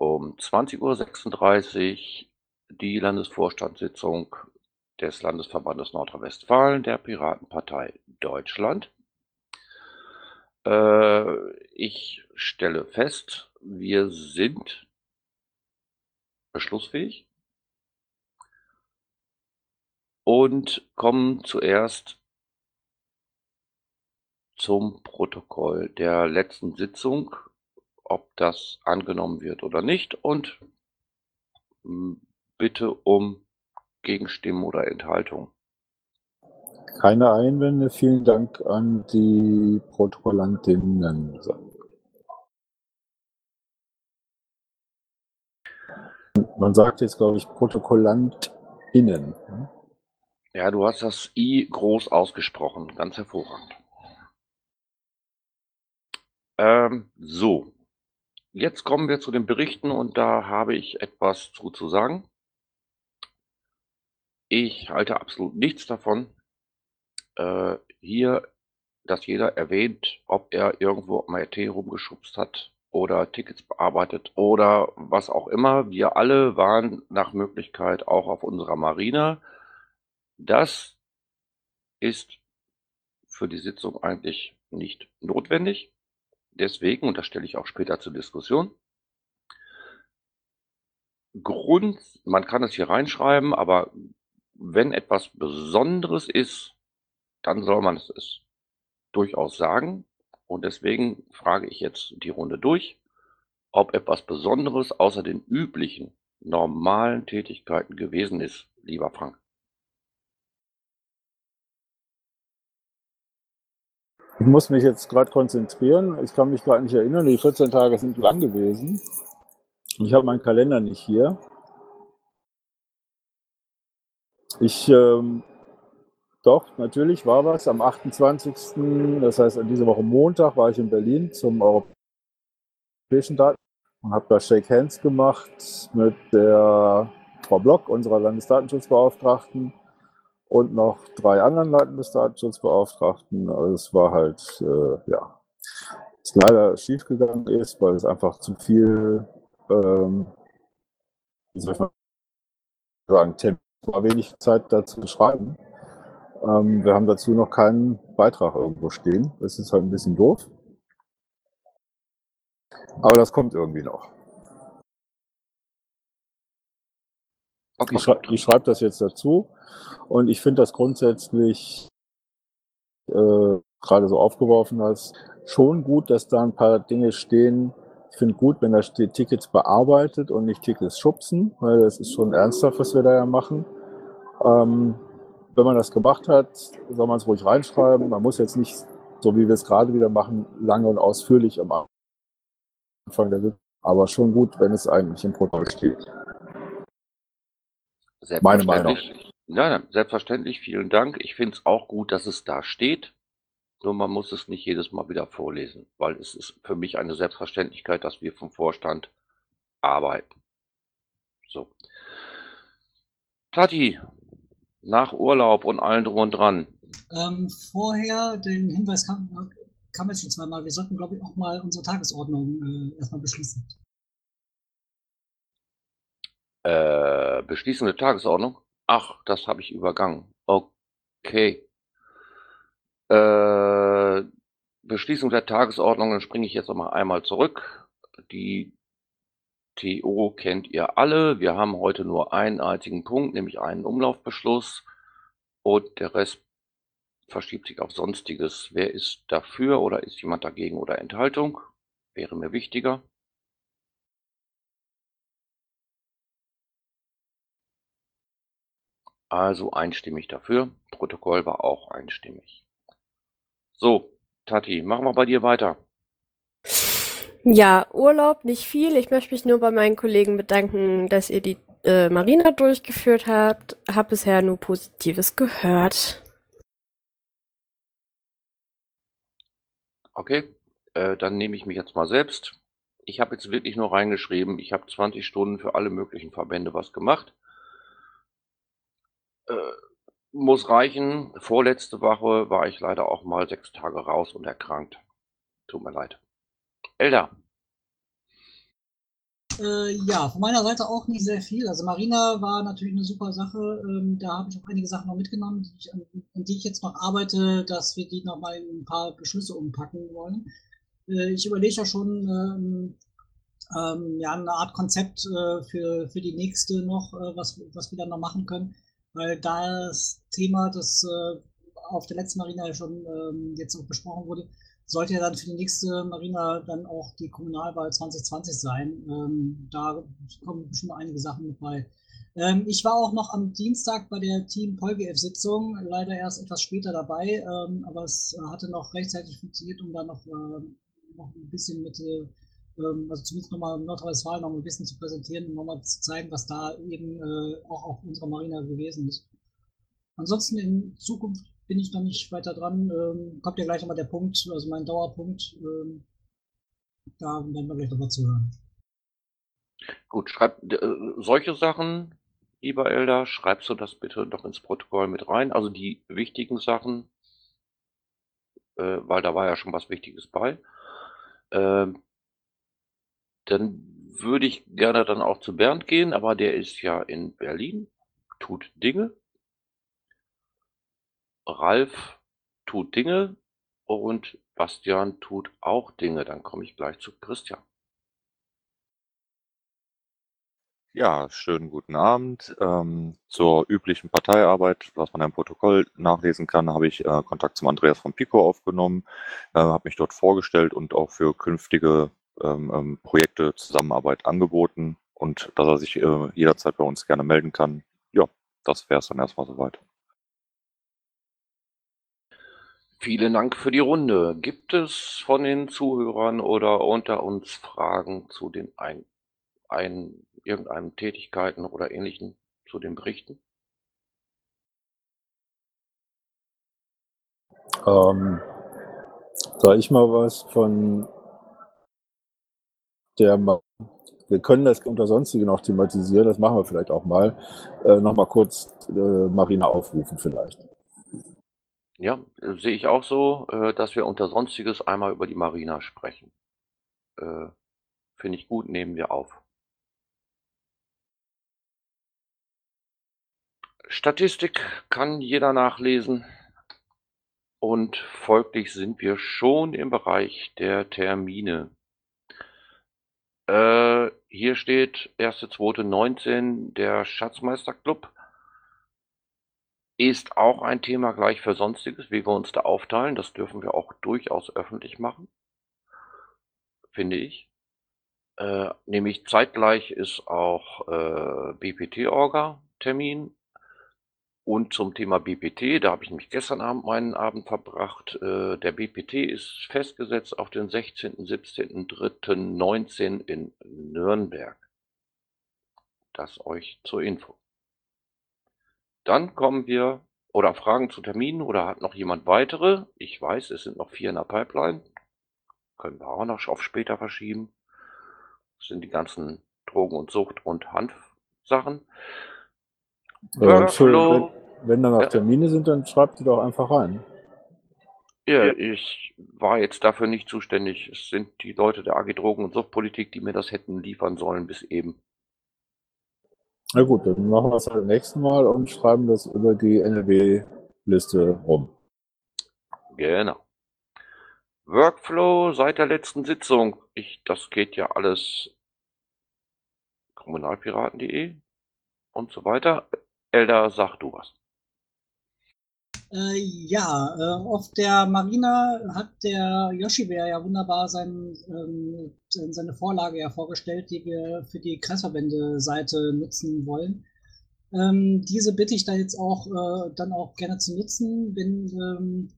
um 20.36 Uhr die Landesvorstandssitzung des Landesverbandes Nordrhein-Westfalen der Piratenpartei Deutschland. Äh, ich stelle fest, wir sind beschlussfähig und kommen zuerst zum Protokoll der letzten Sitzung, ob das angenommen wird oder nicht und hm, bitte um Gegenstimmen oder Enthaltung. Keine Einwände. Vielen Dank an die Protokollantinnen. Man sagt jetzt, glaube ich, ProtokollantInnen. Ja, du hast das I groß ausgesprochen. Ganz hervorragend. Ähm, so, jetzt kommen wir zu den Berichten und da habe ich etwas zu, zu sagen. Ich halte absolut nichts davon, äh, hier, dass jeder erwähnt, ob er irgendwo am RT rumgeschubst hat oder Tickets bearbeitet oder was auch immer. Wir alle waren nach Möglichkeit auch auf unserer Marina. Das ist für die Sitzung eigentlich nicht notwendig. Deswegen, und das stelle ich auch später zur Diskussion, Grund, man kann es hier reinschreiben, aber wenn etwas Besonderes ist, dann soll man es durchaus sagen. Und deswegen frage ich jetzt die Runde durch, ob etwas Besonderes außer den üblichen, normalen Tätigkeiten gewesen ist, lieber Frank. Ich muss mich jetzt gerade konzentrieren. Ich kann mich gerade nicht erinnern. Die 14 Tage sind lang gewesen. Ich habe meinen Kalender nicht hier. Ich ähm, doch, natürlich war was. Am 28., das heißt an dieser Woche Montag, war ich in Berlin zum Europäischen Daten und habe da Shake Hands gemacht mit der Frau Block, unserer Landesdatenschutzbeauftragten, und noch drei anderen Landesdatenschutzbeauftragten. Also es war halt, äh, ja, es leider schiefgegangen ist, weil es einfach zu viel, ähm, wie soll sagen, war wenig Zeit dazu zu schreiben. Ähm, wir haben dazu noch keinen Beitrag irgendwo stehen. Das ist halt ein bisschen doof. Aber das kommt irgendwie noch. Okay. Ich, schrei ich schreibe das jetzt dazu und ich finde das grundsätzlich, äh, gerade so aufgeworfen hast, schon gut, dass da ein paar Dinge stehen. Ich finde gut, wenn da steht Tickets bearbeitet und nicht Tickets schubsen, weil das ist schon ernsthaft, was wir da ja machen. Ähm, wenn man das gemacht hat, soll man es ruhig reinschreiben. Man muss jetzt nicht, so wie wir es gerade wieder machen, lange und ausführlich am Anfang der Sitzung, aber schon gut, wenn es eigentlich im Protokoll steht. Meine Meinung. Nein, selbstverständlich, vielen Dank. Ich finde es auch gut, dass es da steht. Nur man muss es nicht jedes Mal wieder vorlesen, weil es ist für mich eine Selbstverständlichkeit, dass wir vom Vorstand arbeiten. So. Tati, nach Urlaub und allen drum und dran. Ähm, vorher, den Hinweis kam, kam jetzt schon zweimal, wir sollten, glaube ich, auch mal unsere Tagesordnung äh, erstmal beschließen. Äh, beschließende Tagesordnung? Ach, das habe ich übergangen. Okay. Äh, Beschließung der Tagesordnung, dann springe ich jetzt noch mal einmal zurück. Die TO kennt ihr alle. Wir haben heute nur einen einzigen Punkt, nämlich einen Umlaufbeschluss. Und der Rest verschiebt sich auf Sonstiges. Wer ist dafür oder ist jemand dagegen oder Enthaltung? Wäre mir wichtiger. Also einstimmig dafür. Protokoll war auch einstimmig. So, Tati, machen wir bei dir weiter. Ja, Urlaub nicht viel. Ich möchte mich nur bei meinen Kollegen bedanken, dass ihr die äh, Marina durchgeführt habt. Hab bisher nur Positives gehört. Okay, äh, dann nehme ich mich jetzt mal selbst. Ich habe jetzt wirklich nur reingeschrieben, ich habe 20 Stunden für alle möglichen Verbände was gemacht. Äh, muss reichen. Vorletzte Woche war ich leider auch mal sechs Tage raus und erkrankt. Tut mir leid. Elda Äh, ja, von meiner Seite auch nicht sehr viel. Also Marina war natürlich eine super Sache. Ähm, da habe ich auch einige Sachen noch mitgenommen, die ich, an, an, die ich jetzt noch arbeite, dass wir die nochmal in ein paar Beschlüsse umpacken wollen. Äh, ich überlege ja schon ähm, ähm, ja, eine Art Konzept äh, für, für die nächste noch, äh, was, was wir dann noch machen können. Weil das Thema, das äh, auf der letzten Marina ja schon ähm, jetzt auch besprochen wurde, sollte ja dann für die nächste Marina dann auch die Kommunalwahl 2020 sein. Ähm, da kommen bestimmt einige Sachen mit bei. Ähm, ich war auch noch am Dienstag bei der Team PolGF-Sitzung, leider erst etwas später dabei, ähm, aber es hatte noch rechtzeitig funktioniert, um da noch, äh, noch ein bisschen mit, äh, also zumindest nochmal Nordrhein-Westfalen noch ein bisschen zu präsentieren und nochmal zu zeigen, was da eben äh, auch auf unserer Marina gewesen ist. Ansonsten in Zukunft bin ich noch nicht weiter dran. Ähm, kommt ja gleich nochmal der Punkt, also mein Dauerpunkt. Ähm, da werden wir gleich nochmal zuhören. Gut, schreib äh, solche Sachen, lieber Elder, schreibst du das bitte noch ins Protokoll mit rein. Also die wichtigen Sachen, äh, weil da war ja schon was Wichtiges bei. Ähm, dann würde ich gerne dann auch zu Bernd gehen, aber der ist ja in Berlin, tut Dinge. Ralf tut Dinge und Bastian tut auch Dinge. Dann komme ich gleich zu Christian. Ja, schönen guten Abend. Ähm, zur üblichen Parteiarbeit, was man im Protokoll nachlesen kann, habe ich äh, Kontakt zum Andreas von Pico aufgenommen, äh, habe mich dort vorgestellt und auch für künftige ähm, ähm, Projekte Zusammenarbeit angeboten und dass er sich äh, jederzeit bei uns gerne melden kann. Ja, das wäre es dann erstmal soweit. Vielen Dank für die Runde. Gibt es von den Zuhörern oder unter uns Fragen zu den ein, ein, irgendeinen Tätigkeiten oder ähnlichen zu den Berichten? Ähm, soll ich mal was von der wir können das unter Sonstige noch thematisieren, das machen wir vielleicht auch mal. Äh, Nochmal kurz äh, Marina aufrufen vielleicht. Ja, sehe ich auch so, äh, dass wir unter Sonstiges einmal über die Marina sprechen. Äh, finde ich gut, nehmen wir auf. Statistik kann jeder nachlesen und folglich sind wir schon im Bereich der Termine. Äh, hier steht 1.2.19 der Schatzmeisterclub ist auch ein Thema gleich für Sonstiges, wie wir uns da aufteilen. Das dürfen wir auch durchaus öffentlich machen, finde ich. Äh, nämlich zeitgleich ist auch äh, BPT-Orga-Termin. Und zum Thema BPT, da habe ich nämlich gestern Abend meinen Abend verbracht. Äh, der BPT ist festgesetzt auf den 16., 17.3.19 in Nürnberg. Das euch zur Info. Dann kommen wir oder Fragen zu Terminen oder hat noch jemand weitere? Ich weiß, es sind noch vier in der Pipeline. Können wir auch noch auf später verschieben. Das sind die ganzen Drogen- und Sucht- und Hanfsachen. Äh, Workflow. Wenn, wenn da noch Termine sind, dann schreibt die doch einfach rein. Ja, ich war jetzt dafür nicht zuständig. Es sind die Leute der AG Drogen- und Suchtpolitik, die mir das hätten liefern sollen bis eben. Na gut, dann machen wir es halt nächsten Mal und schreiben das über die NRW-Liste rum. Genau. Workflow seit der letzten Sitzung. Ich, das geht ja alles kommunalpiraten.de und so weiter. Elda, sag du was. Äh, ja, äh, auf der Marina hat der Yoshi-Bär ja wunderbar sein, ähm, seine Vorlage ja vorgestellt, die wir für die Kreisverbände-Seite nutzen wollen. Ähm, diese bitte ich da jetzt auch äh, dann auch gerne zu nutzen, wenn ähm,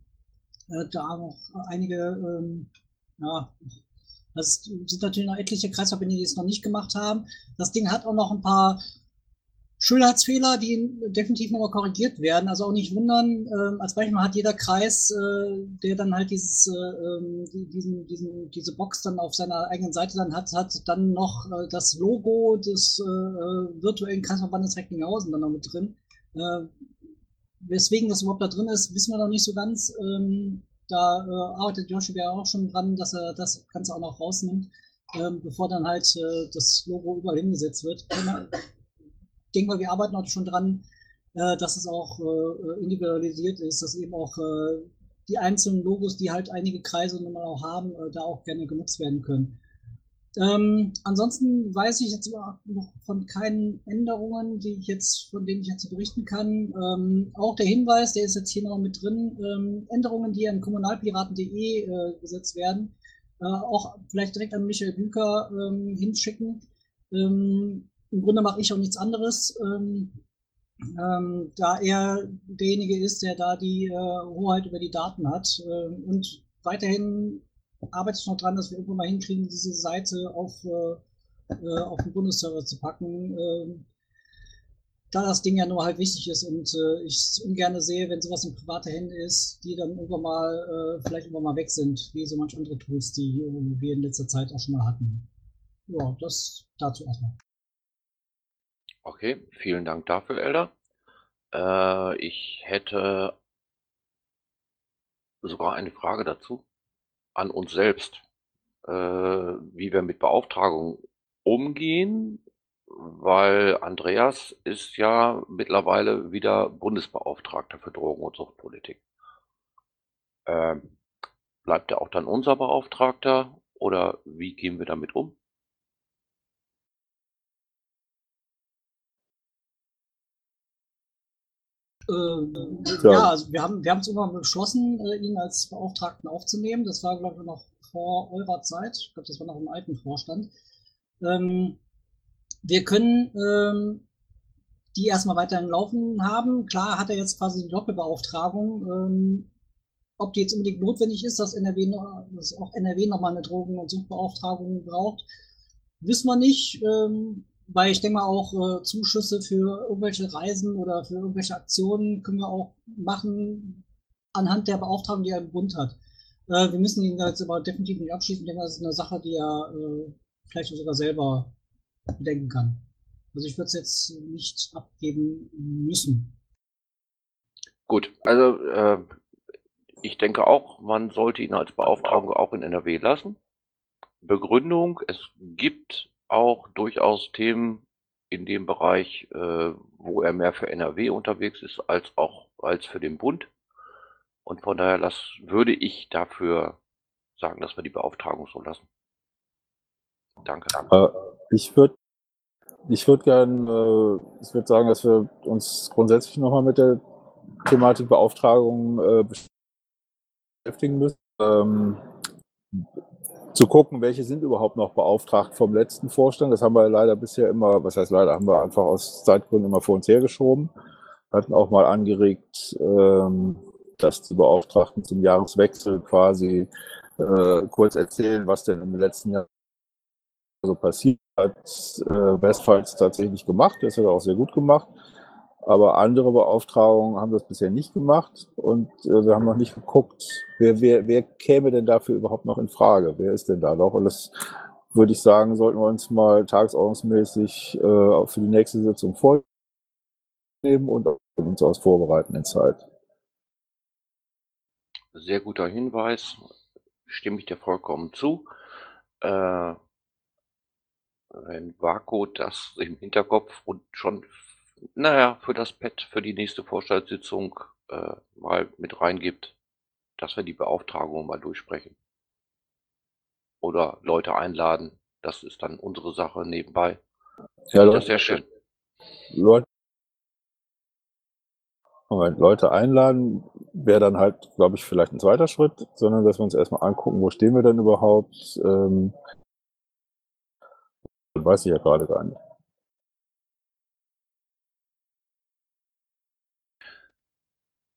äh, da noch einige, ähm, ja, das sind natürlich noch etliche Kreisverbände, die es noch nicht gemacht haben. Das Ding hat auch noch ein paar Schönheitsfehler, die definitiv nochmal korrigiert werden. Also auch nicht wundern. Ähm, als Beispiel hat jeder Kreis, äh, der dann halt dieses, äh, ähm, diesen, diesen, diese Box dann auf seiner eigenen Seite dann hat, hat dann noch äh, das Logo des äh, äh, virtuellen Kreisverbandes Recklinghausen dann noch mit drin. Äh, weswegen das überhaupt da drin ist, wissen wir noch nicht so ganz. Ähm, da arbeitet Joshi ja auch schon dran, dass er das Ganze auch noch rausnimmt. ähm, bevor dann halt äh, das Logo überall hingesetzt wird. Denke mal, wir arbeiten auch schon dran, äh, dass es auch äh, individualisiert ist, dass eben auch äh, die einzelnen Logos, die halt einige Kreise nun mal auch haben, äh, da auch gerne genutzt werden können. Ähm, ansonsten weiß ich jetzt noch von keinen Änderungen, die ich jetzt, von denen ich jetzt berichten kann. Ähm, auch der Hinweis, der ist jetzt hier noch mit drin, ähm, Änderungen, die an kommunalpiraten.de äh, gesetzt werden, äh, auch vielleicht direkt an Michael Büker ähm, hinschicken. Ähm, Im Grunde mache ich auch nichts anderes, ähm, da er derjenige ist, der da die äh, Hoheit über die Daten hat äh, und weiterhin arbeite ich noch dran, dass wir irgendwann mal hinkriegen, diese Seite auf, äh, äh, auf den Bundesserver zu packen. Äh, da das Ding ja nur halt wichtig ist und äh, ich es ungern sehe, wenn sowas in private Hände ist, die dann irgendwann mal äh, vielleicht irgendwann mal weg sind, wie so manche andere Tools, die wir in letzter Zeit auch schon mal hatten. Ja, das dazu erstmal. Okay, vielen Dank dafür, Elder. Äh, ich hätte sogar eine Frage dazu an uns selbst, äh, wie wir mit Beauftragung umgehen, weil Andreas ist ja mittlerweile wieder Bundesbeauftragter für Drogen- und Suchtpolitik. Ähm, bleibt er auch dann unser Beauftragter oder wie gehen wir damit um? Äh, ja, also wir haben wir haben es irgendwann beschlossen, äh, ihn als Beauftragten aufzunehmen. Das war, glaube ich, noch vor eurer Zeit. Ich glaube, das war noch im alten Vorstand. Ähm, wir können ähm, die erstmal weiterhin laufen haben. Klar hat er jetzt quasi die Doppelbeauftragung. Ähm, ob die jetzt unbedingt notwendig ist, dass NRW noch, dass auch NRW nochmal eine Drogen- und Suchbeauftragung braucht, wissen wir nicht. Ähm, weil ich denke mal auch äh, Zuschüsse für irgendwelche Reisen oder für irgendwelche Aktionen können wir auch machen anhand der Beauftragung, die er im Bund hat. Äh, wir müssen ihn jetzt aber definitiv nicht abschließen. Denke, das ist eine Sache, die er äh, vielleicht sogar selber bedenken kann. Also ich würde es jetzt nicht abgeben müssen. Gut, also äh, ich denke auch, man sollte ihn als Beauftragung auch in NRW lassen. Begründung, es gibt auch durchaus Themen in dem Bereich, äh, wo er mehr für NRW unterwegs ist, als auch als für den Bund. Und von daher las, würde ich dafür sagen, dass wir die Beauftragung so lassen. Danke. Äh, ich würde ich würde gerne, äh, ich würde sagen, dass wir uns grundsätzlich nochmal mit der Thematik Beauftragung äh, beschäftigen müssen. Ähm, zu gucken, welche sind überhaupt noch beauftragt vom letzten Vorstand. Das haben wir leider bisher immer, was heißt leider, haben wir einfach aus Zeitgründen immer vor uns hergeschoben. Hatten auch mal angeregt, ähm, dass die Beauftragten zum Jahreswechsel quasi äh, kurz erzählen, was denn im letzten Jahr so passiert hat. Äh, Westfalls tatsächlich gemacht, das hat er auch sehr gut gemacht. Aber andere Beauftragungen haben das bisher nicht gemacht und äh, wir haben noch nicht geguckt, wer, wer, wer käme denn dafür überhaupt noch in Frage? Wer ist denn da noch? Und das würde ich sagen, sollten wir uns mal tagesordnungsmäßig äh, für die nächste Sitzung vornehmen und uns aus vorbereiten in Zeit. Sehr guter Hinweis, stimme ich dir vollkommen zu. Äh, wenn Vaku das im Hinterkopf und schon naja, für das Pad für die nächste Vorstandssitzung äh, mal mit reingibt, dass wir die Beauftragung mal durchsprechen. Oder Leute einladen. Das ist dann unsere Sache nebenbei. Ja, das ist sehr schön. Leute, Moment, Leute einladen wäre dann halt, glaube ich, vielleicht ein zweiter Schritt, sondern dass wir uns erstmal angucken, wo stehen wir denn überhaupt. Ähm, weiß ich ja gerade gar nicht.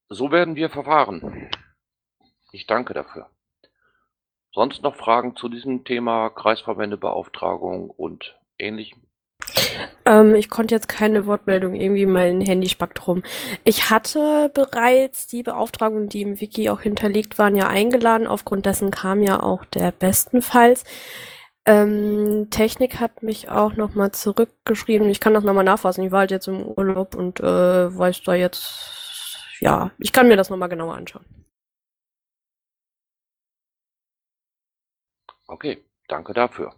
So werden wir verfahren. Ich danke dafür. Sonst noch Fragen zu diesem Thema Kreisverbändebeauftragung und ähnlichem? Ähm, ich konnte jetzt keine Wortmeldung, irgendwie mein Handy spackt rum. Ich hatte bereits die Beauftragungen, die im Wiki auch hinterlegt waren, ja eingeladen. Aufgrund dessen kam ja auch der bestenfalls. Ähm, Technik hat mich auch nochmal zurückgeschrieben. Ich kann das nochmal nachfassen. Ich war halt jetzt im Urlaub und äh, weiß da jetzt ja, ich kann mir das nochmal genauer anschauen. Okay, danke dafür.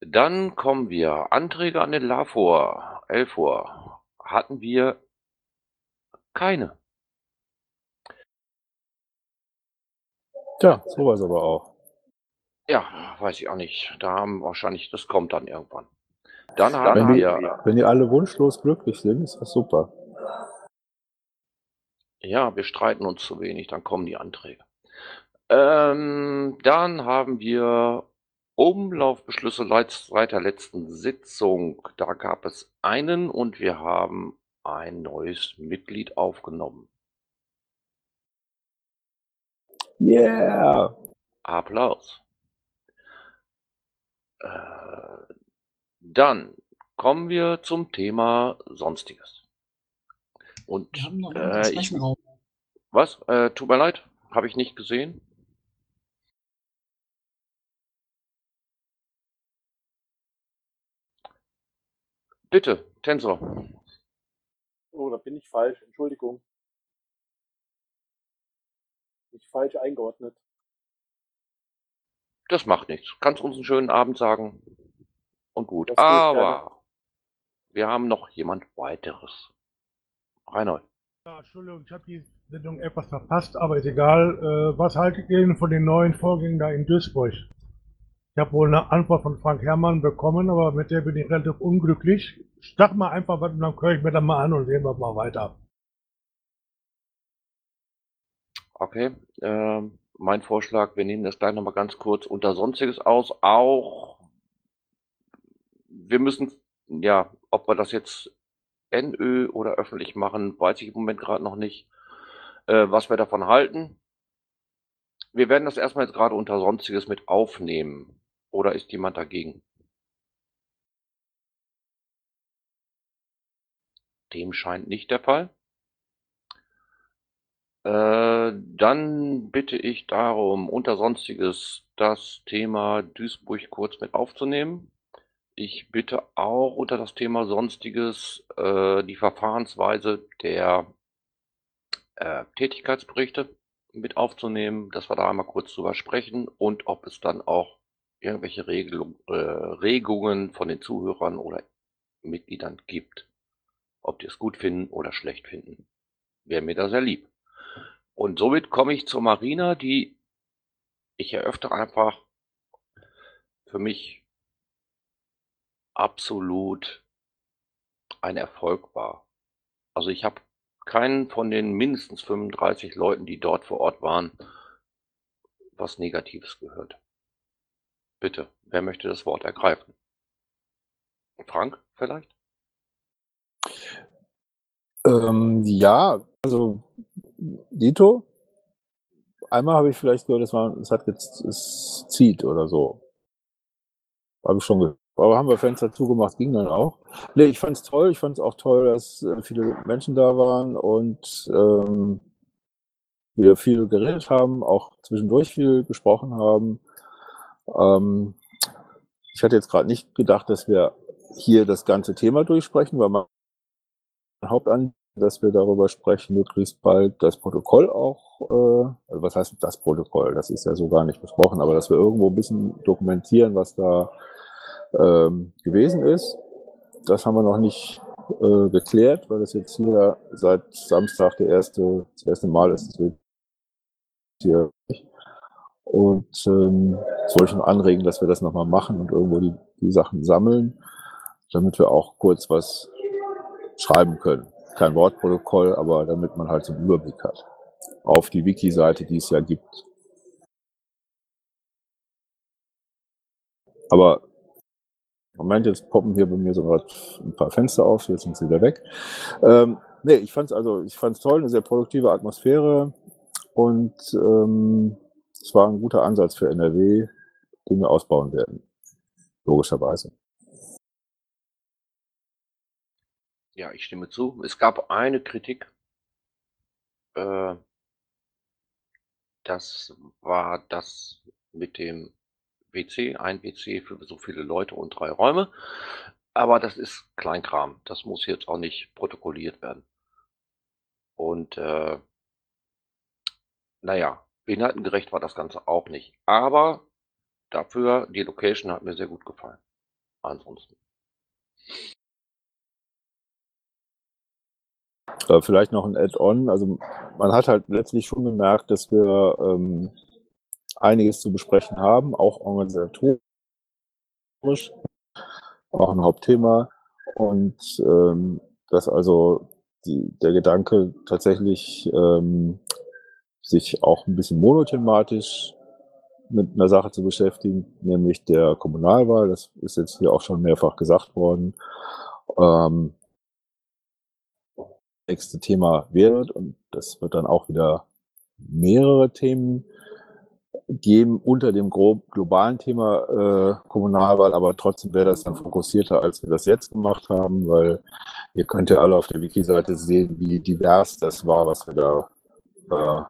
Dann kommen wir. Anträge an den LAVOR, LFOR, hatten wir keine. Tja, sowas aber auch. Ja, weiß ich auch nicht. Da haben wahrscheinlich, das kommt dann irgendwann. Dann Wenn haben die, wir, wenn die alle wunschlos glücklich sind, ist das super. Ja, wir streiten uns zu wenig, dann kommen die Anträge. Ähm, dann haben wir Umlaufbeschlüsse seit der letzten Sitzung. Da gab es einen und wir haben ein neues Mitglied aufgenommen. Yeah! Applaus. Äh, dann kommen wir zum Thema Sonstiges. Und Wir haben noch einen äh, ich, was? Äh, tut mir leid, habe ich nicht gesehen. Bitte, Tensor. Oh, da bin ich falsch. Entschuldigung. Nicht falsch eingeordnet. Das macht nichts. Kannst uns einen schönen Abend sagen. Und gut. Ich. Aber wir haben noch jemand weiteres. Reinhold. Ja, Entschuldigung, ich habe die Sendung etwas verpasst, aber ist egal. Äh, was haltet ihr denn von den neuen Vorgängen da in Duisburg? Ich habe wohl eine Antwort von Frank Herrmann bekommen, aber mit der bin ich relativ unglücklich. Sag mal einfach was und dann höre ich mir das mal an und sehen wir mal weiter. Okay. Ähm, mein Vorschlag, wir nehmen das gleich nochmal ganz kurz unter Sonstiges aus. Auch wir müssen, ja, ob wir das jetzt NÖ oder öffentlich machen, weiß ich im Moment gerade noch nicht, äh, was wir davon halten. Wir werden das erstmal jetzt gerade unter Sonstiges mit aufnehmen. Oder ist jemand dagegen? Dem scheint nicht der Fall. Äh, dann bitte ich darum, unter Sonstiges das Thema Duisburg kurz mit aufzunehmen. Ich bitte auch unter das Thema Sonstiges äh, die Verfahrensweise der äh, Tätigkeitsberichte mit aufzunehmen, dass wir da einmal kurz drüber sprechen und ob es dann auch irgendwelche Regelung, äh, Regungen von den Zuhörern oder Mitgliedern gibt. Ob die es gut finden oder schlecht finden. Wäre mir da sehr lieb. Und somit komme ich zur Marina, die ich eröffne einfach für mich absolut ein Erfolg war. Also ich habe keinen von den mindestens 35 Leuten, die dort vor Ort waren, was Negatives gehört. Bitte, wer möchte das Wort ergreifen? Frank vielleicht? Ähm, ja, also Dito. Einmal habe ich vielleicht gehört, es, war, es hat jetzt, es zieht oder so. Habe ich schon gehört. Aber haben wir Fenster zugemacht, ging dann auch. Nee, ich fand es toll. Ich fand es auch toll, dass äh, viele Menschen da waren und ähm, wir viel geredet haben, auch zwischendurch viel gesprochen haben. Ähm, ich hatte jetzt gerade nicht gedacht, dass wir hier das ganze Thema durchsprechen, weil mein Hauptanliegen, dass wir darüber sprechen, möglichst bald das Protokoll auch, äh, also was heißt das Protokoll? Das ist ja so gar nicht besprochen, aber dass wir irgendwo ein bisschen dokumentieren, was da ähm, gewesen ist. Das haben wir noch nicht äh, geklärt, weil das jetzt hier seit Samstag der erste, das erste Mal ist. Das wird hier und ähm, wollte ich noch anregen, dass wir das nochmal machen und irgendwo die, die Sachen sammeln, damit wir auch kurz was schreiben können. Kein Wortprotokoll, aber damit man halt so einen Überblick hat. Auf die Wiki-Seite, die es ja gibt. Aber Moment, jetzt poppen hier bei mir so ein paar Fenster auf, jetzt sind sie wieder weg. Ähm, nee, ich fand's also, ich fand's toll, eine sehr produktive Atmosphäre und ähm, es war ein guter Ansatz für NRW, den wir ausbauen werden. Logischerweise. Ja, ich stimme zu. Es gab eine Kritik. Äh, das war das mit dem WC, ein WC für so viele Leute und drei Räume. Aber das ist Kleinkram. Das muss jetzt auch nicht protokolliert werden. Und äh, naja, inhaltengerecht war das Ganze auch nicht. Aber dafür, die Location hat mir sehr gut gefallen. ansonsten. Äh, vielleicht noch ein Add-on. Also man hat halt letztlich schon gemerkt, dass wir ähm, einiges zu besprechen haben, auch organisatorisch, auch ein Hauptthema. Und ähm, dass also die, der Gedanke tatsächlich ähm, sich auch ein bisschen monothematisch mit einer Sache zu beschäftigen, nämlich der Kommunalwahl. Das ist jetzt hier auch schon mehrfach gesagt worden. Ähm, nächste Thema wird und das wird dann auch wieder mehrere Themen geben unter dem globalen Thema äh, Kommunalwahl, aber trotzdem wäre das dann fokussierter, als wir das jetzt gemacht haben, weil ihr könnt ja alle auf der Wiki-Seite sehen, wie divers das war, was wir da äh,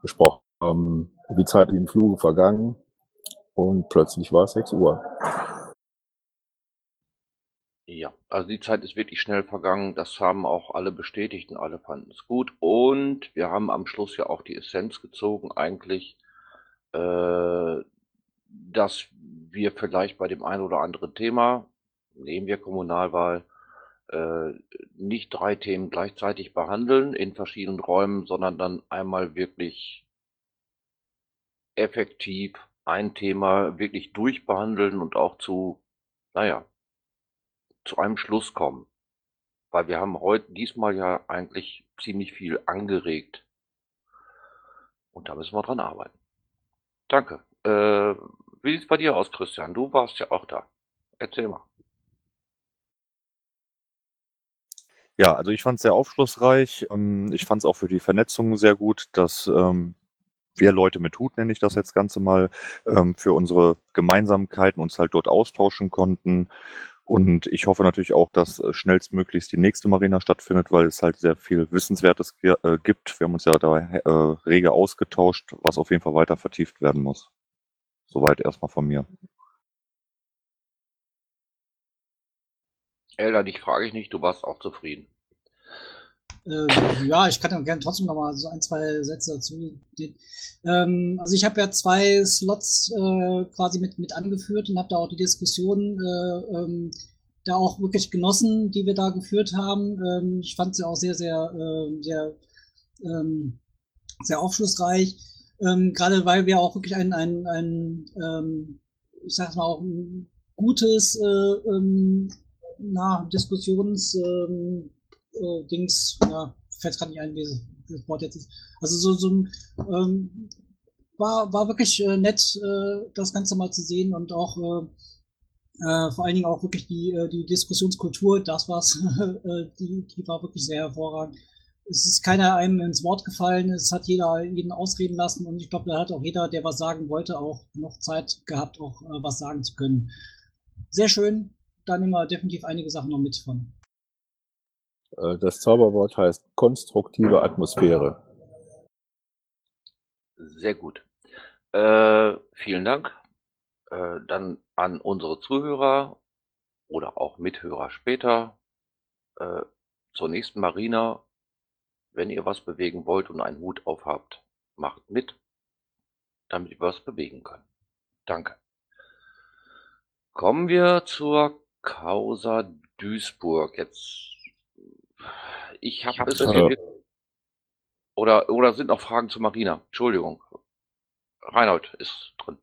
besprochen haben. Die Zeit im Fluge vergangen und plötzlich war es 6 Uhr. Ja, also die Zeit ist wirklich schnell vergangen. Das haben auch alle bestätigt und alle fanden es gut. Und wir haben am Schluss ja auch die Essenz gezogen, eigentlich, äh, dass wir vielleicht bei dem einen oder anderen Thema, nehmen wir Kommunalwahl, äh, nicht drei Themen gleichzeitig behandeln in verschiedenen Räumen, sondern dann einmal wirklich effektiv ein Thema wirklich durchbehandeln und auch zu, naja, zu einem Schluss kommen. Weil wir haben heute diesmal ja eigentlich ziemlich viel angeregt. Und da müssen wir dran arbeiten. Danke. Äh, wie sieht es bei dir aus, Christian? Du warst ja auch da. Erzähl mal. Ja, also ich fand es sehr aufschlussreich. Ähm, ich fand es auch für die Vernetzung sehr gut, dass ähm, wir Leute mit Hut, nenne ich das jetzt Ganze mal, ähm, für unsere Gemeinsamkeiten uns halt dort austauschen konnten. Und ich hoffe natürlich auch, dass äh, schnellstmöglichst die nächste Marina stattfindet, weil es halt sehr viel Wissenswertes äh, gibt. Wir haben uns ja da äh, rege ausgetauscht, was auf jeden Fall weiter vertieft werden muss. Soweit erstmal von mir. Elda, dich frage ich nicht, du warst auch zufrieden. Ähm, ja, ich kann gerne trotzdem noch mal so ein, zwei Sätze dazu. Ähm, also ich habe ja zwei Slots äh, quasi mit, mit angeführt und habe da auch die Diskussion äh, ähm, da auch wirklich genossen, die wir da geführt haben. Ähm, ich fand sie auch sehr, sehr, äh, sehr, ähm, sehr aufschlussreich. Ähm, gerade weil wir auch wirklich ein, ein, ein ähm, ich sag mal, auch ein gutes äh, ähm, na, Diskussions ähm, äh, Dings, ja, fällt gerade nicht ein, wie das Wort jetzt ist. Also so, so ähm, war, war wirklich äh, nett, äh, das Ganze mal zu sehen und auch äh, äh, vor allen Dingen auch wirklich die, äh, die Diskussionskultur, das war's, äh, die, die war wirklich sehr hervorragend. Es ist keiner einem ins Wort gefallen, es hat jeder jeden ausreden lassen und ich glaube, da hat auch jeder, der was sagen wollte, auch noch Zeit gehabt, auch was sagen zu können. Sehr schön, da nehmen wir definitiv einige Sachen noch mit von. Äh, das Zauberwort heißt konstruktive Atmosphäre. Sehr gut. Äh, vielen Dank. Äh, dann an unsere Zuhörer oder auch Mithörer später. Äh, zur nächsten Marina. Wenn ihr was bewegen wollt und einen Hut aufhabt, macht mit, damit wir was bewegen können. Danke. Kommen wir zur Causa Duisburg. Jetzt ich habe es äh, oder, oder sind noch Fragen zu Marina? Entschuldigung. Reinhold ist drin.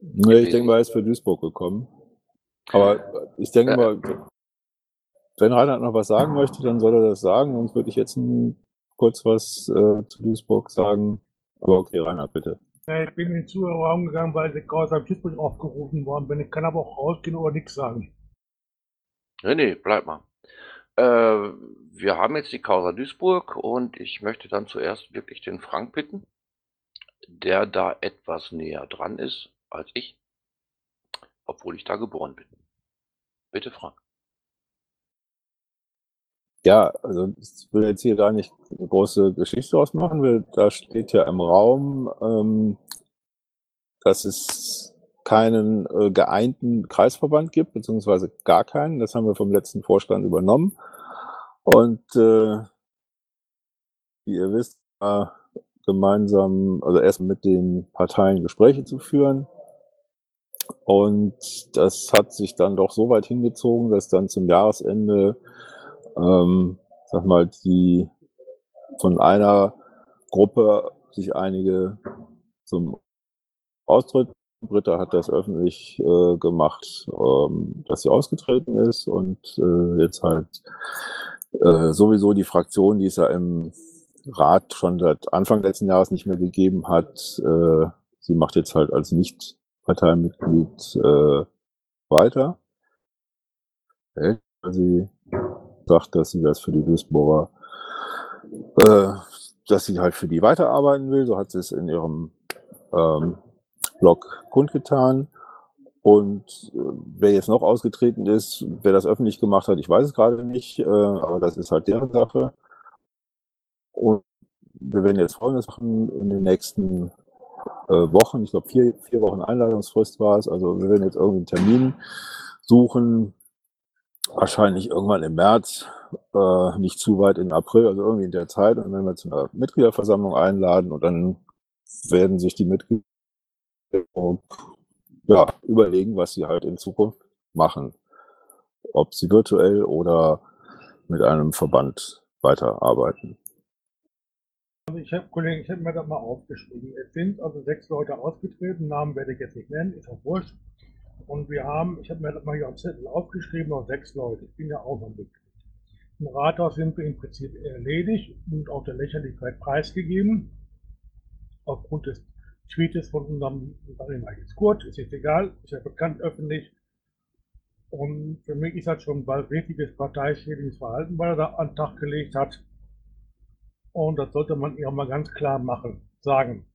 Nee, ich denke mal, er ist für Duisburg gekommen. Aber ich denke Äh. mal, wenn Reinhard noch was sagen möchte, dann soll er das sagen. Sonst würde ich jetzt kurz was äh, zu Duisburg sagen. Aber okay, Reinhard, bitte. Ja, ich bin in den Zuhörerraum gegangen, weil ich gerade am Duisburg aufgerufen worden bin. Ich kann aber auch rausgehen oder nichts sagen. Nee, nee, bleib mal. Äh, wir haben jetzt die Causa Duisburg und ich möchte dann zuerst wirklich den Frank bitten, der da etwas näher dran ist als ich, obwohl ich da geboren bin. Bitte, Frank. Ja, also ich will jetzt hier gar nicht eine große Geschichte draus machen. weil Da steht ja im Raum, ähm, dass es keinen äh, geeinten Kreisverband gibt, beziehungsweise gar keinen. Das haben wir vom letzten Vorstand übernommen. Und äh, wie ihr wisst, äh, gemeinsam, also erst mit den Parteien Gespräche zu führen. Und das hat sich dann doch so weit hingezogen, dass dann zum Jahresende, ähm, sag mal, die von einer Gruppe sich einige zum Austritt. Britta hat das öffentlich äh, gemacht, ähm, dass sie ausgetreten ist und äh, jetzt halt äh, sowieso die Fraktion, die es ja im Rat schon seit Anfang letzten Jahres nicht mehr gegeben hat, äh, sie macht jetzt halt als Nicht-Parteimitglied äh, weiter. Weil sie sagt, dass sie das für die Duisburger, äh, dass sie halt für die weiterarbeiten will. So hat sie es in ihrem ähm, Blog kundgetan. Und äh, wer jetzt noch ausgetreten ist, wer das öffentlich gemacht hat, ich weiß es gerade nicht, äh, aber das ist halt deren Sache. Und wir werden jetzt Folgendes machen in den nächsten äh, Wochen. Ich glaube, vier, vier Wochen Einladungsfrist war es. Also wir werden jetzt irgendeinen Termin suchen, wahrscheinlich irgendwann im März, nicht zu weit in April, also irgendwie in der Zeit. Und wenn wir zu einer Mitgliederversammlung einladen und dann werden sich die Mitglieder ja, überlegen, was sie halt in Zukunft machen. Ob sie virtuell oder mit einem Verband weiterarbeiten. Also ich habe, Kollegen, ich habe mir das mal aufgeschrieben. Es sind also sechs Leute ausgetreten, Namen werde ich jetzt nicht nennen, ist auch wurscht. Und wir haben, ich habe mir das mal hier am Zettel aufgeschrieben, noch sechs Leute. Ich bin ja auch noch Mitglied. Im Rathaus sind wir im Prinzip erledigt und auch der Lächerlichkeit preisgegeben. Aufgrund des Tweets von unserem, sag ich mal jetzt Kurt, ist jetzt egal, ist ja bekannt öffentlich. Und für mich ist das schon bald richtiges parteischädigendes Verhalten, weil er da an den Tag gelegt hat. Und das sollte man ihr mal ganz klar machen, sagen.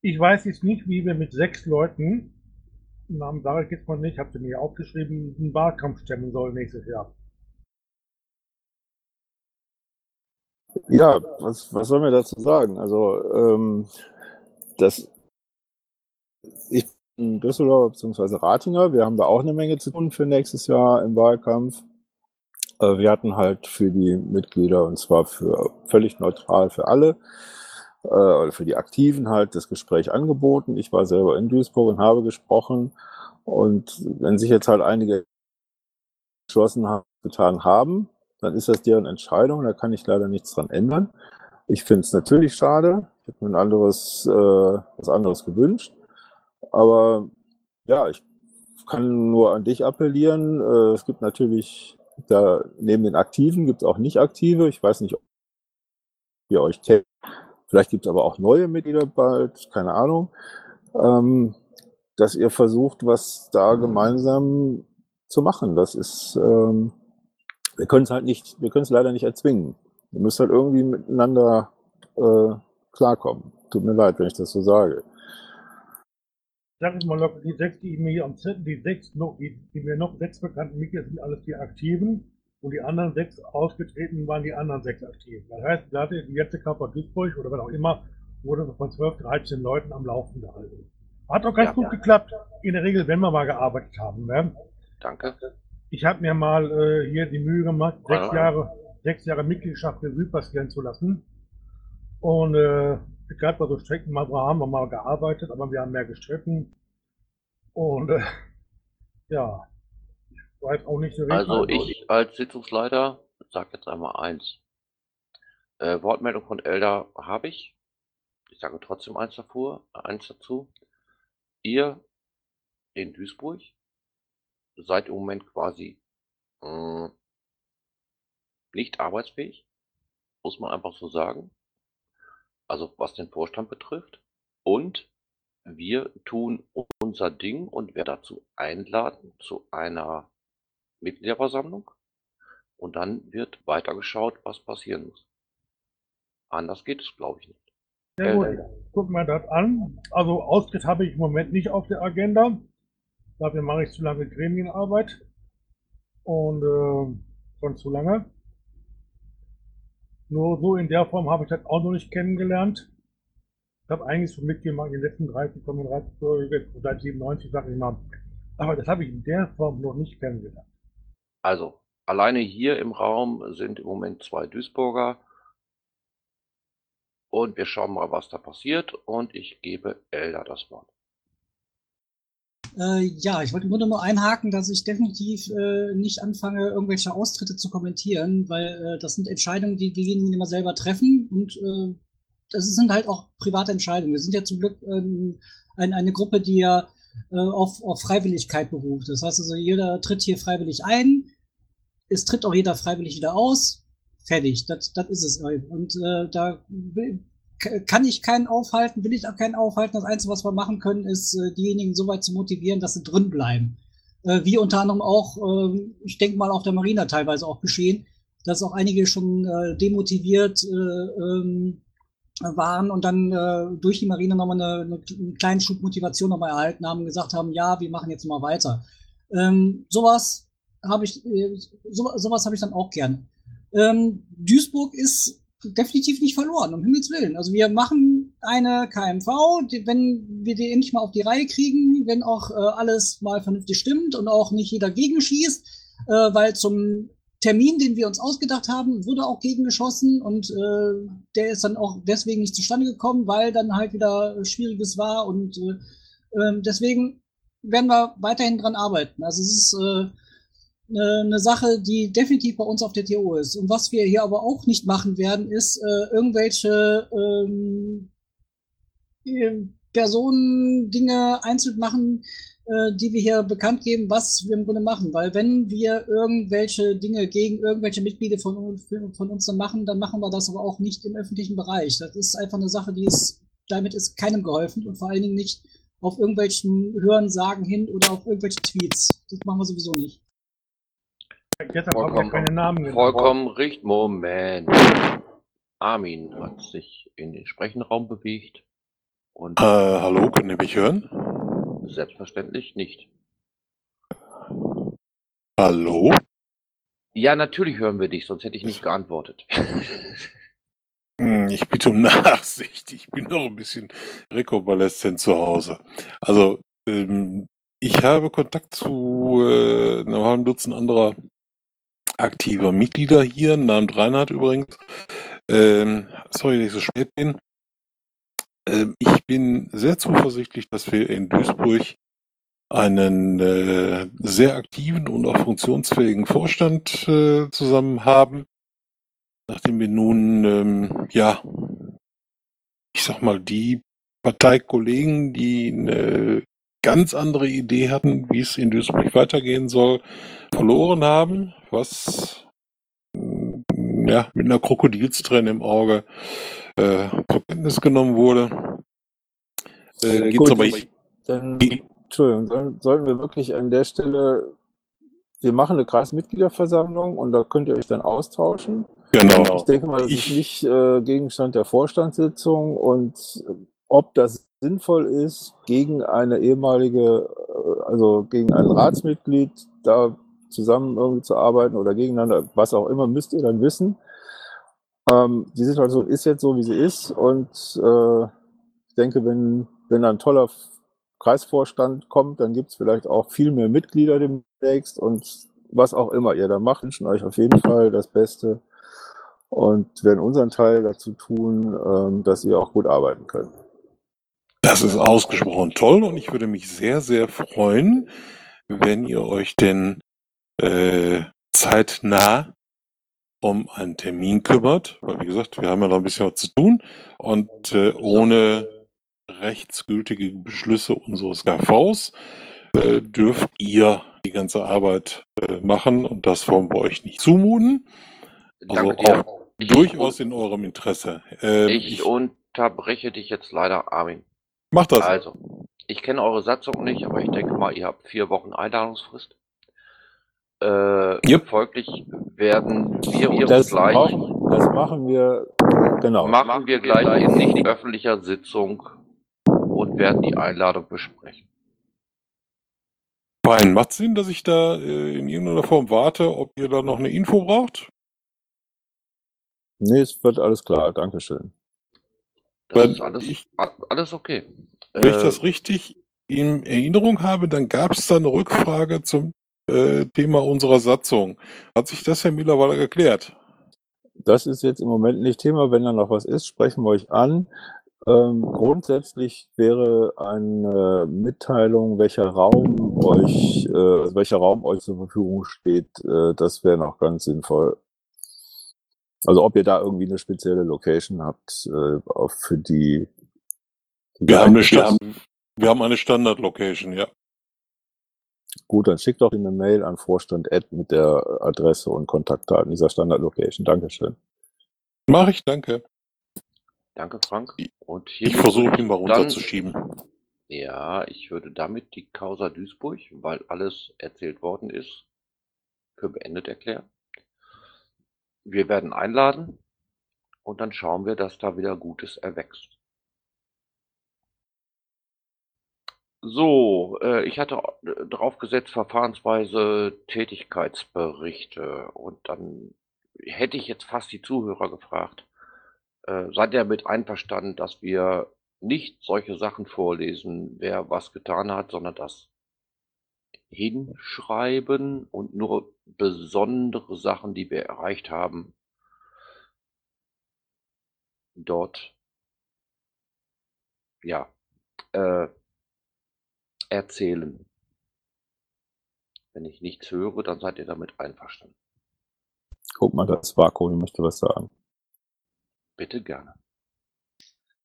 Ich weiß jetzt nicht, wie wir mit sechs Leuten, Namen sage ich jetzt mal nicht, habt ihr mir aufgeschrieben, einen Wahlkampf stemmen sollen nächstes Jahr. Ja, was, was soll man dazu sagen? Also, ähm, das, ich bin Düsseldorf bzw. Ratinger. Wir haben da auch eine Menge zu tun für nächstes Jahr im Wahlkampf. Äh, wir hatten halt für die Mitglieder und zwar für völlig neutral für alle äh, oder für die Aktiven halt das Gespräch angeboten. Ich war selber in Duisburg und habe gesprochen. Und wenn sich jetzt halt einige geschlossen haben, getan haben, dann ist das deren Entscheidung. Da kann ich leider nichts dran ändern. Ich finde es natürlich schade. Ich hätte mir ein anderes, äh, was anderes gewünscht. Aber ja, ich kann nur an dich appellieren. Äh, es gibt natürlich da neben den Aktiven gibt es auch Nicht-Aktive. Ich weiß nicht, ob ihr euch kennt. Vielleicht gibt es aber auch neue Mitglieder bald, keine Ahnung. Ähm, dass ihr versucht, was da gemeinsam zu machen. Das ist, ähm, wir können es halt nicht, wir können es leider nicht erzwingen. Ihr müsst halt irgendwie miteinander äh, klarkommen. Tut mir leid, wenn ich das so sage. Sag ich mal locker, die sechs, die mir hier am Zettel, die sechs noch, die, die mir noch sechs bekannten Mitglieder sind alles die Aktiven und die anderen sechs ausgetreten waren die anderen sechs Aktiven. Das heißt, da hatte die letzte Körper Duisburg oder was auch immer, wurde von 12, 13 Leuten am Laufen gehalten. Hat auch ganz Ja, gut ja. geklappt, in der Regel, wenn wir mal gearbeitet haben. Ne? Danke. Ich habe mir mal äh, hier die Mühe gemacht, sechs Ja. Jahre, sechs Jahre Mitgliedschaft Revue passieren zu lassen. Und äh, gerade bei so Strecken mal haben wir mal gearbeitet, aber wir haben mehr gestritten. Und äh, ja, ich weiß auch nicht so richtig. Also ich als Sitzungsleiter sage jetzt einmal eins. Äh, Wortmeldung von Elder habe ich. Ich sage trotzdem eins davor, eins dazu. Ihr in Duisburg seid im Moment quasi mh, nicht arbeitsfähig, muss man einfach so sagen. Also was den Vorstand betrifft. Und wir tun unser Ding und wer dazu einladen zu einer Mitgliederversammlung. Und dann wird weitergeschaut, was passieren muss. Anders geht es, glaube ich, nicht. Ja gut, guck mal das an. Also Austritt habe ich im Moment nicht auf der Agenda. Dafür mache ich zu lange Gremienarbeit. Und äh, schon zu lange. Nur so in der Form habe ich das auch noch nicht kennengelernt. Ich habe eigentlich so mitgemacht in den letzten 30, 35 Jahren, seit 97, sag ich mal. Aber das habe ich in der Form noch nicht kennengelernt. Also, alleine hier im Raum sind im Moment zwei Duisburger. Und wir schauen mal, was da passiert. Und ich gebe Elda das Wort. Äh, ja, ich wollte nur nur einhaken, dass ich definitiv äh, nicht anfange, irgendwelche Austritte zu kommentieren, weil äh, das sind Entscheidungen, die diejenigen immer selber treffen und äh, das sind halt auch private Entscheidungen. Wir sind ja zum Glück ähm, ein, eine Gruppe, die ja äh, auf, auf Freiwilligkeit beruft. Das heißt also, jeder tritt hier freiwillig ein, es tritt auch jeder freiwillig wieder aus, fertig, das, das ist es. Und äh, da kann ich keinen aufhalten, will ich auch keinen aufhalten. Das Einzige, was wir machen können, ist, äh, diejenigen so weit zu motivieren, dass sie drin bleiben. Äh, wie unter anderem auch, äh, ich denke mal, auf der Marina teilweise auch geschehen, dass auch einige schon äh, demotiviert äh, ähm, waren und dann durch die Marine nochmal eine, eine, einen kleinen Schub Motivation nochmal erhalten haben und gesagt haben, ja, wir machen jetzt mal weiter. Ähm, sowas habe ich, so, sowas habe ich dann auch gern. Ähm, Duisburg ist definitiv nicht verloren, um Himmels Willen. Also wir machen eine KMV, die, wenn wir die endlich mal auf die Reihe kriegen, wenn auch äh, alles mal vernünftig stimmt und auch nicht jeder gegenschießt, äh, weil zum Termin, den wir uns ausgedacht haben, wurde auch gegengeschossen und äh, der ist dann auch deswegen nicht zustande gekommen, weil dann halt wieder Schwieriges war und äh, äh, deswegen werden wir weiterhin dran arbeiten. Also es ist äh, eine Sache, die definitiv bei uns auf der TO ist. Und was wir hier aber auch nicht machen werden, ist äh, irgendwelche ähm, äh, Personen, Dinge einzeln machen, äh, die wir hier bekannt geben, was wir im Grunde machen. Weil wenn wir irgendwelche Dinge gegen irgendwelche Mitglieder von, von uns dann machen, dann machen wir das aber auch nicht im öffentlichen Bereich. Das ist einfach eine Sache, die ist, damit ist keinem geholfen und vor allen Dingen nicht auf irgendwelchen Hören sagen hin oder auf irgendwelche Tweets. Das machen wir sowieso nicht. Jetzt haben wir keine Namen genannt. Vollkommen richtig. Moment. Armin hat sich in den Sprechenraum bewegt. Und Äh, hallo, können ihr mich hören? selbstverständlich nicht. Hallo? Ja, natürlich hören wir dich, sonst hätte ich nicht geantwortet. Hm, Ich bitte um Nachsicht. Ich bin noch ein bisschen rekonvaleszent zu Hause. Also, ähm, ich habe Kontakt zu äh, einem halben Dutzend anderer aktiver Mitglieder hier, namens Reinhard übrigens. Ähm, sorry, dass ich so spät bin. Ähm, ich bin sehr zuversichtlich, dass wir in Duisburg einen äh, sehr aktiven und auch funktionsfähigen Vorstand äh, zusammen haben. Nachdem wir nun, ähm, ja, ich sag mal, die Parteikollegen, die eine ganz andere Idee hatten, wie es in Duisburg weitergehen soll, verloren haben, was mm, ja, mit einer Krokodilsträne im Auge äh, zur Kenntnis genommen wurde. Äh, geht's Gut, aber ich- Dann, Entschuldigung, sollten wir wirklich an der Stelle, wir machen eine Kreismitgliederversammlung und da könnt ihr euch dann austauschen. genau. Ich denke mal, das Ich- ist nicht äh, Gegenstand der Vorstandssitzung und äh, ob das sinnvoll ist, gegen eine ehemalige, äh, also gegen ein Ratsmitglied da zusammen irgendwie zu arbeiten oder gegeneinander, was auch immer, müsst ihr dann wissen. Ähm, die Situation ist jetzt so, wie sie ist und äh, ich denke, wenn, wenn ein toller Kreisvorstand kommt, dann gibt es vielleicht auch viel mehr Mitglieder demnächst und was auch immer ihr da macht, wünschen euch auf jeden Fall das Beste und werden unseren Teil dazu tun, ähm, dass ihr auch gut arbeiten könnt. Das ist ausgesprochen toll und ich würde mich sehr, sehr freuen, wenn ihr euch denn äh, zeitnah um einen Termin kümmert, weil wie gesagt, wir haben ja noch ein bisschen was zu tun und äh, ohne rechtsgültige Beschlüsse unseres GVs äh, dürft ihr die ganze Arbeit äh, machen und das wollen wir euch nicht zumuten. Also auch durchaus in eurem Interesse. Ähm, Ich ich, unterbreche dich jetzt leider, Armin. Mach das. Also, ich kenne eure Satzung nicht, aber ich denke mal, ihr habt vier Wochen Einladungsfrist. Äh, Yep. Folglich werden wir uns Das, gleich, machen, das machen wir, genau. machen wir gleich in nicht öffentlicher Sitzung und werden die Einladung besprechen. Fein, macht Sinn, dass ich da äh, in irgendeiner Form warte, ob ihr da noch eine Info braucht? Nee, es wird alles klar, Dankeschön. Das Weil ist alles, ich- alles okay. Wenn ich Äh, das richtig in Erinnerung habe, dann gab es da eine Rückfrage zum äh, Thema unserer Satzung. Hat sich das ja mittlerweile geklärt? Das ist jetzt im Moment nicht Thema. Wenn da noch was ist, sprechen wir euch an. Ähm, grundsätzlich wäre eine Mitteilung, welcher Raum euch, äh, welcher Raum euch zur Verfügung steht, äh, das wäre noch ganz sinnvoll. Also ob ihr da irgendwie eine spezielle Location habt, äh, für die. Wir haben eine, geeignete Sta wir haben eine Standard-Location, ja. Gut, dann schickt doch eine Mail an Vorstand Ed mit der Adresse und Kontaktdaten dieser Standard-Location. Dankeschön. Mache ich, danke. Danke, Frank. Und Ich hiermit versuche ihn mal ich runterzuschieben. ja, ich würde damit die Causa Duisburg, weil alles erzählt worden ist, für beendet erklären. Wir werden einladen und dann schauen wir, dass da wieder Gutes erwächst. So, äh, ich hatte äh, draufgesetzt Verfahrensweise Tätigkeitsberichte und dann hätte ich jetzt fast die Zuhörer gefragt, äh, seid ihr damit einverstanden, dass wir nicht solche Sachen vorlesen, wer was getan hat, sondern das hinschreiben und nur besondere Sachen, die wir erreicht haben, dort ja äh, erzählen. Wenn ich nichts höre, dann seid ihr damit einverstanden. Guck mal, das Vakuum, möchte was sagen. Bitte gerne.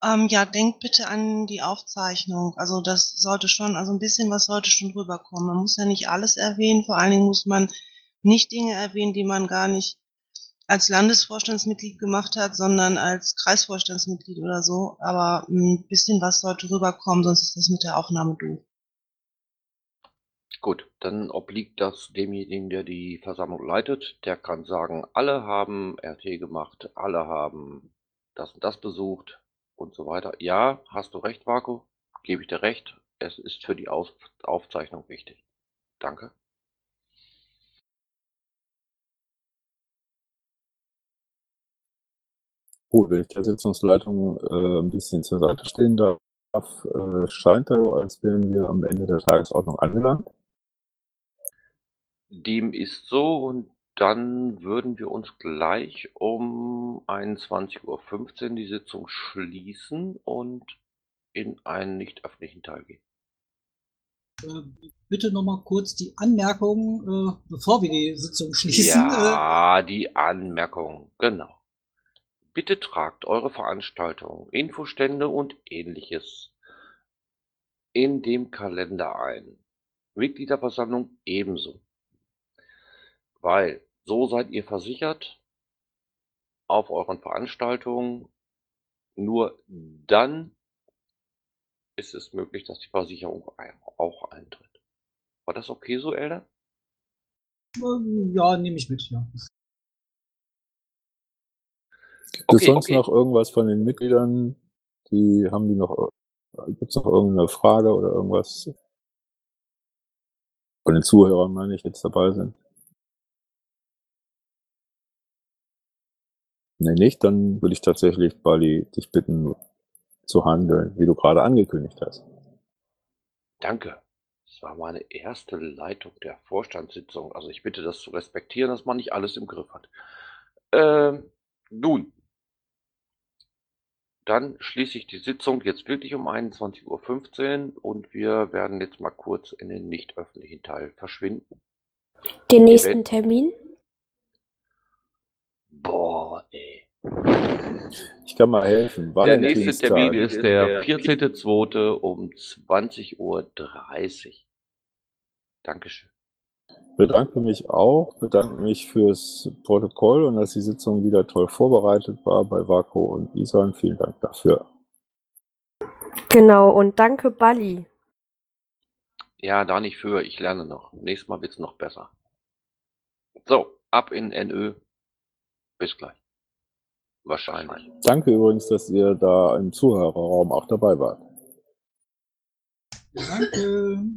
Ähm, ja, denkt bitte an die Aufzeichnung. Also das sollte schon, also ein bisschen was sollte schon rüberkommen. Man muss ja nicht alles erwähnen. Vor allen Dingen muss man nicht Dinge erwähnen, die man gar nicht als Landesvorstandsmitglied gemacht hat, sondern als Kreisvorstandsmitglied oder so. Aber ein bisschen was sollte rüberkommen, sonst ist das mit der Aufnahme doof. Gut, dann obliegt das demjenigen, der die Versammlung leitet. Der kann sagen, alle haben RT gemacht, alle haben das und das besucht und so weiter. Ja, hast du recht, Marco, gebe ich dir recht. Es ist für die Aus Aufzeichnung wichtig. Danke. Gut, wenn ich der Sitzungsleitung äh, ein bisschen zur Seite stehen darf, äh, scheint er, als wären wir am Ende der Tagesordnung angelangt. Dem ist so und dann würden wir uns gleich um 21.15 Uhr die Sitzung schließen und in einen nicht öffentlichen Teil gehen. Äh, bitte nochmal kurz die Anmerkung, äh, bevor wir die Sitzung schließen. Äh, Ja, die Anmerkung, genau. Bitte tragt eure Veranstaltungen, Infostände und ähnliches in dem Kalender ein. Mitgliederversammlung ebenso. Weil so seid ihr versichert auf euren Veranstaltungen. Nur dann ist es möglich, dass die Versicherung auch eintritt. War das okay so, Elder? ähm, ja, nehme ich mit, ja. Gibt es Okay, sonst okay. noch irgendwas von den Mitgliedern? Die haben die noch, gibt es noch irgendeine Frage oder irgendwas von den Zuhörern, meine ich, jetzt dabei sind? Nee, nicht, dann würde ich tatsächlich, Bali, dich bitten, zu handeln, wie du gerade angekündigt hast. Danke. Das war meine erste Leitung der Vorstandssitzung. Also ich bitte das zu respektieren, dass man nicht alles im Griff hat. Ähm, nun, dann schließe ich die Sitzung jetzt wirklich um 21.15 Uhr und wir werden jetzt mal kurz in den nicht öffentlichen Teil verschwinden. Den nächsten Termin? Boah, ey. Ich kann mal helfen. Der nächste. Termin ist der 14.02. um 20.30 Uhr. Dankeschön. bedanke mich auch, bedanke mich fürs Protokoll und dass die Sitzung wieder toll vorbereitet war bei Vaco und Isan. Vielen Dank dafür. Genau, und danke, Bali. Ja, da nicht für, ich lerne noch. Nächstes Mal wird's noch besser. So, ab in NÖ. Bis gleich. Wahrscheinlich. Danke übrigens, dass ihr da im Zuhörerraum auch dabei wart. Danke.